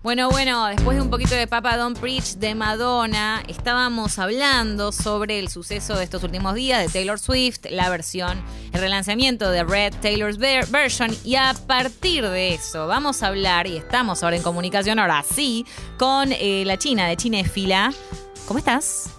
Bueno, bueno, después de un poquito de Papa Don't Preach de Madonna, estábamos hablando sobre el suceso de estos últimos días de Taylor Swift, la versión, el relanzamiento de Red Taylor's Version y a partir de eso vamos a hablar, y estamos ahora en comunicación, ahora sí, con eh, la China de Fila. ¿Cómo estás?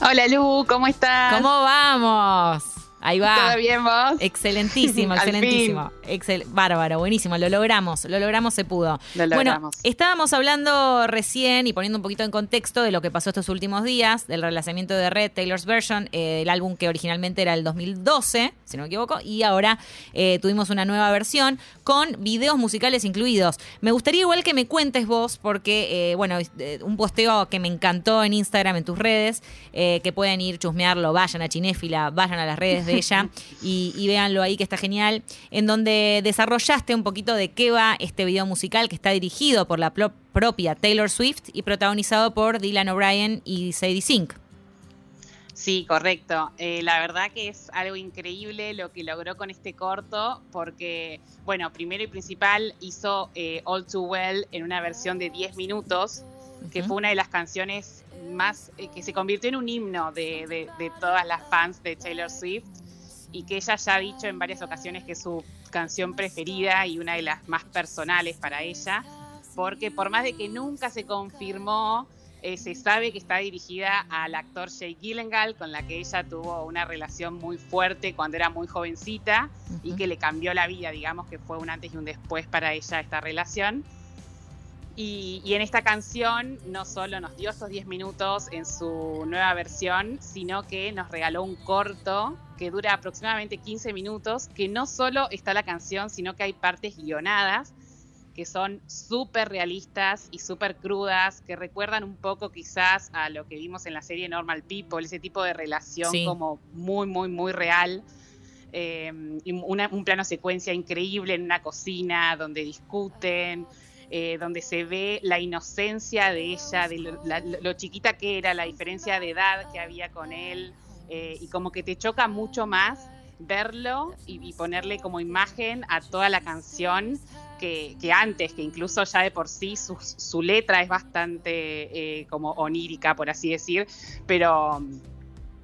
Hola Lu, ¿cómo estás? ¿Cómo vamos? Ahí va. ¿Todo bien vos? Excelentísimo, excelentísimo. Excel bárbaro, buenísimo. Lo logramos, lo logramos, se pudo. Lo logramos. Bueno, estábamos hablando recién y poniendo un poquito en contexto de lo que pasó estos últimos días, del relanzamiento de Red, Taylor's Version, eh, el álbum que originalmente era el 2012, si no me equivoco, y ahora eh, tuvimos una nueva versión con videos musicales incluidos. Me gustaría igual que me cuentes vos, porque, eh, bueno, un posteo que me encantó en Instagram, en tus redes, que pueden ir chusmearlo, vayan a Chinéfila, vayan a las redes de ella y, y véanlo ahí que está genial, en donde desarrollaste un poquito de qué va este video musical que está dirigido por la propia Taylor Swift y protagonizado por Dylan O'Brien y Sadie Sink. Sí, correcto. Eh, la verdad que es algo increíble lo que logró con este corto, porque, bueno, primero y principal hizo eh, All Too Well en una versión de 10 minutos, que fue una de las canciones más, eh, que se convirtió en un himno de, de todas las fans de Taylor Swift y que ella ya ha dicho en varias ocasiones que es su canción preferida y una de las más personales para ella, porque por más de que nunca se confirmó, eh, se sabe que está dirigida al actor Jake Gyllenhaal, con la que ella tuvo una relación muy fuerte cuando era muy jovencita y que le cambió la vida, digamos que fue un antes y un después para ella esta relación. Y, en esta canción no solo nos dio estos 10 minutos en su nueva versión, sino que nos regaló un corto que dura aproximadamente 15 minutos, que no solo está la canción, sino que hay partes guionadas que son súper realistas y súper crudas, que recuerdan un poco quizás a lo que vimos en la serie Normal People, ese tipo de relación como muy, muy, muy real. Eh, un plano secuencia increíble en una cocina donde discuten, eh, donde se ve la inocencia de ella, de lo, chiquita que era, la diferencia de edad que había con él, eh, y como que te choca mucho más verlo y, ponerle como imagen a toda la canción que, antes, que incluso ya de por sí su, letra es bastante eh, como onírica, por así decir, pero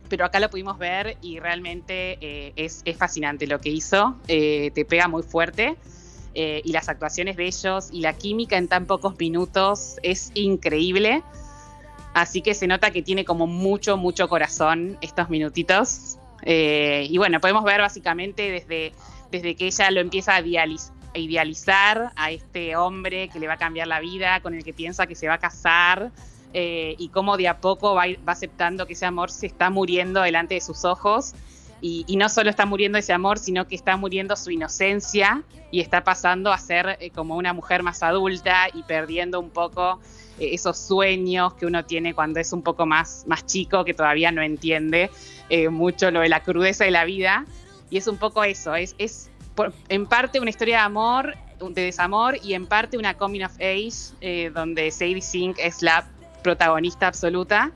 pero acá lo pudimos ver y realmente es, es, fascinante lo que hizo, te pega muy fuerte. Eh, y las actuaciones de ellos y la química en tan pocos minutos es increíble. Así que se nota que tiene como mucho, mucho corazón estos minutitos. Eh, y bueno, podemos ver básicamente desde, desde que ella lo empieza a, idealizar a este hombre que le va a cambiar la vida, con el que piensa que se va a casar, eh, y cómo de a poco va, va aceptando que ese amor se está muriendo delante de sus ojos y, no solo está muriendo ese amor, sino que está muriendo su inocencia y está pasando a ser eh, como una mujer más adulta y perdiendo un poco eh, esos sueños que uno tiene cuando es un poco más, más chico, que todavía no entiende eh, mucho lo de la crudeza de la vida. Y es un poco eso, es, es en parte una historia de amor, de desamor, y en parte una coming of age, donde Sadie Sink es la protagonista absoluta.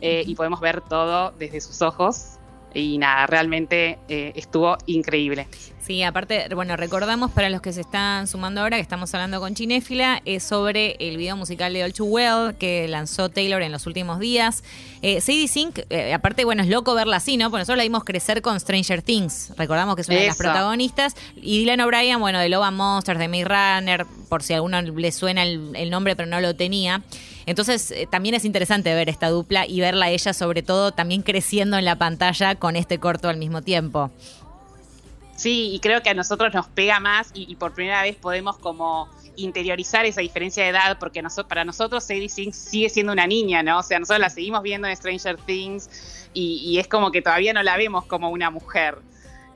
y podemos ver todo desde sus ojos y nada, realmente eh, estuvo increíble. Sí, aparte, bueno, recordamos para los que se están sumando ahora que estamos hablando con Chinéfila, es sobre el video musical de All Too Well que lanzó Taylor en los últimos días. Eh, Sadie Sink, eh, aparte, bueno, es loco verla así, ¿no? Porque nosotros la vimos crecer con Stranger Things, recordamos que es una de las protagonistas. Y Dylan O'Brien, bueno, de Loba Monsters, de Maze Runner, por si a alguno le suena el nombre pero no lo tenía. Entonces eh, también es interesante ver esta dupla y verla a ella sobre todo también creciendo en la pantalla con este corto al mismo tiempo. Sí, y creo que a nosotros nos pega más y, por primera vez podemos como interiorizar esa diferencia de edad, porque para nosotros Sadie Sink sigue siendo una niña, ¿no? O sea, nosotros la seguimos viendo en Stranger Things y es como que todavía no la vemos como una mujer.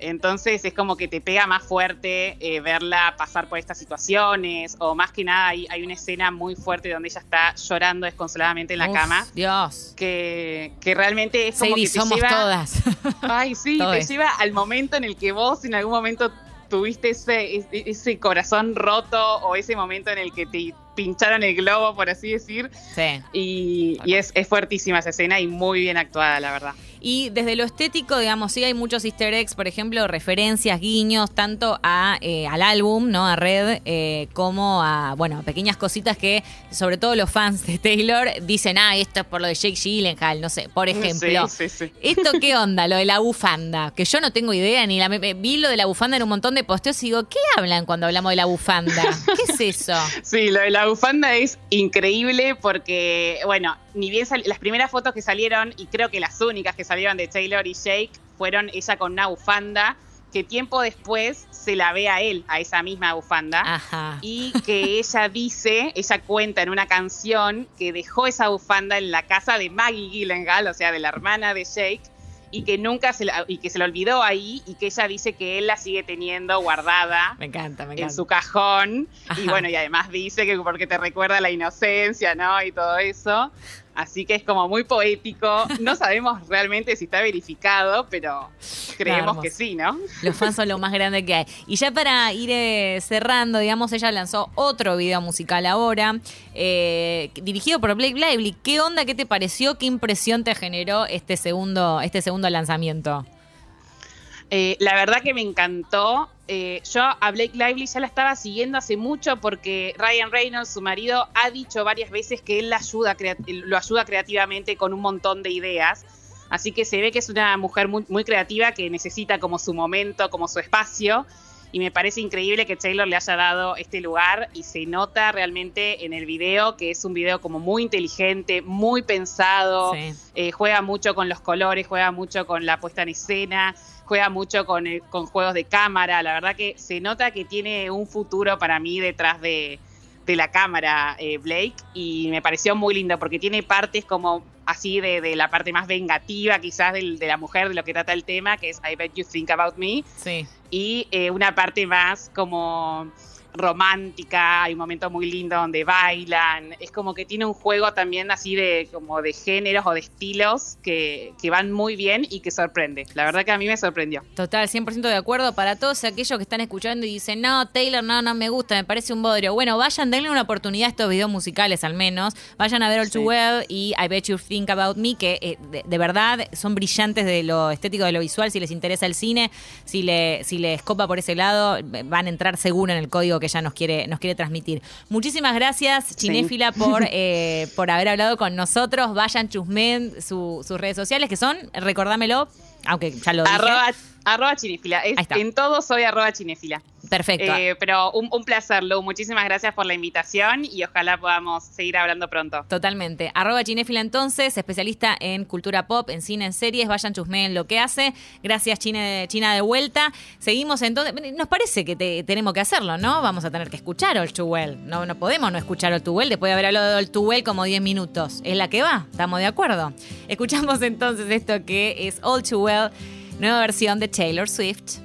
Entonces es como que te pega más fuerte eh, verla pasar por estas situaciones, o más que nada hay, una escena muy fuerte donde ella está llorando desconsoladamente en la cama. Dios. Que, que realmente es como que te somos todas. Ay, sí, te lleva al momento en el que vos en algún momento tuviste ese, ese corazón roto o ese momento en el que te pincharon el globo, por así decir. Sí. Y, y es, es fuertísima esa escena y muy bien actuada, la verdad. Y desde lo estético, digamos, sí hay muchos easter eggs, por ejemplo, referencias, guiños, tanto a, eh, al álbum, ¿no? A Red, eh, como a, bueno, a pequeñas cositas que, sobre todo los fans de Taylor, dicen, ah, esto es por lo de Jake Gyllenhaal, no sé, por ejemplo. Sí, sí, sí. ¿Esto qué onda? Lo de la bufanda, que yo no tengo idea, ni la vi lo de la bufanda en un montón de posteos y digo, ¿qué hablan cuando hablamos de la bufanda? ¿Qué es eso? Sí, lo de la bufanda es increíble porque, bueno, ni bien las primeras fotos que salieron, y creo que las únicas que salieron de Taylor y Jake, fueron ella con una bufanda que tiempo después se la ve a él, a esa misma bufanda, Ajá. y que ella dice, ella cuenta en una canción que dejó esa bufanda en la casa de Maggie Gyllenhaal, o sea, de la hermana de Jake, y que nunca se la, y que se lo olvidó ahí y que ella dice que él la sigue teniendo guardada me encanta, me encanta. en su cajón. Y bueno y además dice que porque te recuerda la inocencia no y todo eso Así que es como muy poético. No sabemos realmente si está verificado, pero creemos que sí, ¿no? Los fans son lo más grande que hay. Y ya para ir eh, cerrando, digamos, ella lanzó otro video musical ahora, eh, dirigido por Blake Lively. ¿Qué onda? ¿Qué te pareció? ¿Qué impresión te generó este segundo, este segundo lanzamiento? Eh, la verdad que me encantó. Eh, yo a Blake Lively ya la estaba siguiendo hace mucho porque Ryan Reynolds, su marido, ha dicho varias veces que él la ayuda, lo ayuda creativamente con un montón de ideas. Así que se ve que es una mujer muy, muy creativa que necesita como su momento, como su espacio. Y me parece increíble que Taylor le haya dado este lugar y se nota realmente en el video que es un video como muy inteligente, muy pensado, eh, juega mucho con los colores, juega mucho con la puesta en escena, juega mucho con, con juegos de cámara, la verdad que se nota que tiene un futuro para mí detrás de, la cámara eh, Blake y me pareció muy lindo porque tiene partes como así de, la parte más vengativa quizás de, de, la mujer, de lo que trata el tema, que es I Bet You Think About Me. Sí. Y eh, una parte más como romántica, hay un momento muy lindo donde bailan, es como que tiene un juego también así de como de géneros o de estilos que, que van muy bien y que sorprende. La verdad que a mí me sorprendió. Total, 100% de acuerdo para todos aquellos que están escuchando y dicen, no, Taylor, no, no me gusta, me parece un bodrio. Bueno, vayan, denle una oportunidad a estos videos musicales al menos, vayan a ver All Too Well y I Bet You Think About Me, que eh, de, verdad son brillantes de lo estético, de lo visual, si les interesa el cine, si, le, si les copa por ese lado, van a entrar seguro en el código que ella nos quiere, nos quiere transmitir. Muchísimas gracias, Chinéfila, por, eh, por haber hablado con nosotros. Vayan, chusmen sus redes sociales, que son, recordámelo, aunque ya lo dije. Arroba, Chinéfila. En todo soy arroba Chinéfila. Perfecto. Eh, pero un, placer, Lu. Muchísimas gracias por la invitación y ojalá podamos seguir hablando pronto. Totalmente. Arroba Chinéfila entonces, especialista en cultura pop, en cine, en series. Vayan chusmen lo que hace. Gracias, China, China de vuelta. Seguimos entonces. Nos parece que tenemos que hacerlo, ¿no? Vamos a tener que escuchar All Too Well. No, no podemos no escuchar All Too Well después de haber hablado de All Too Well como 10 minutos. Es la que va. ¿Estamos de acuerdo? Escuchamos entonces esto que es All Too Well, nueva versión de Taylor Swift.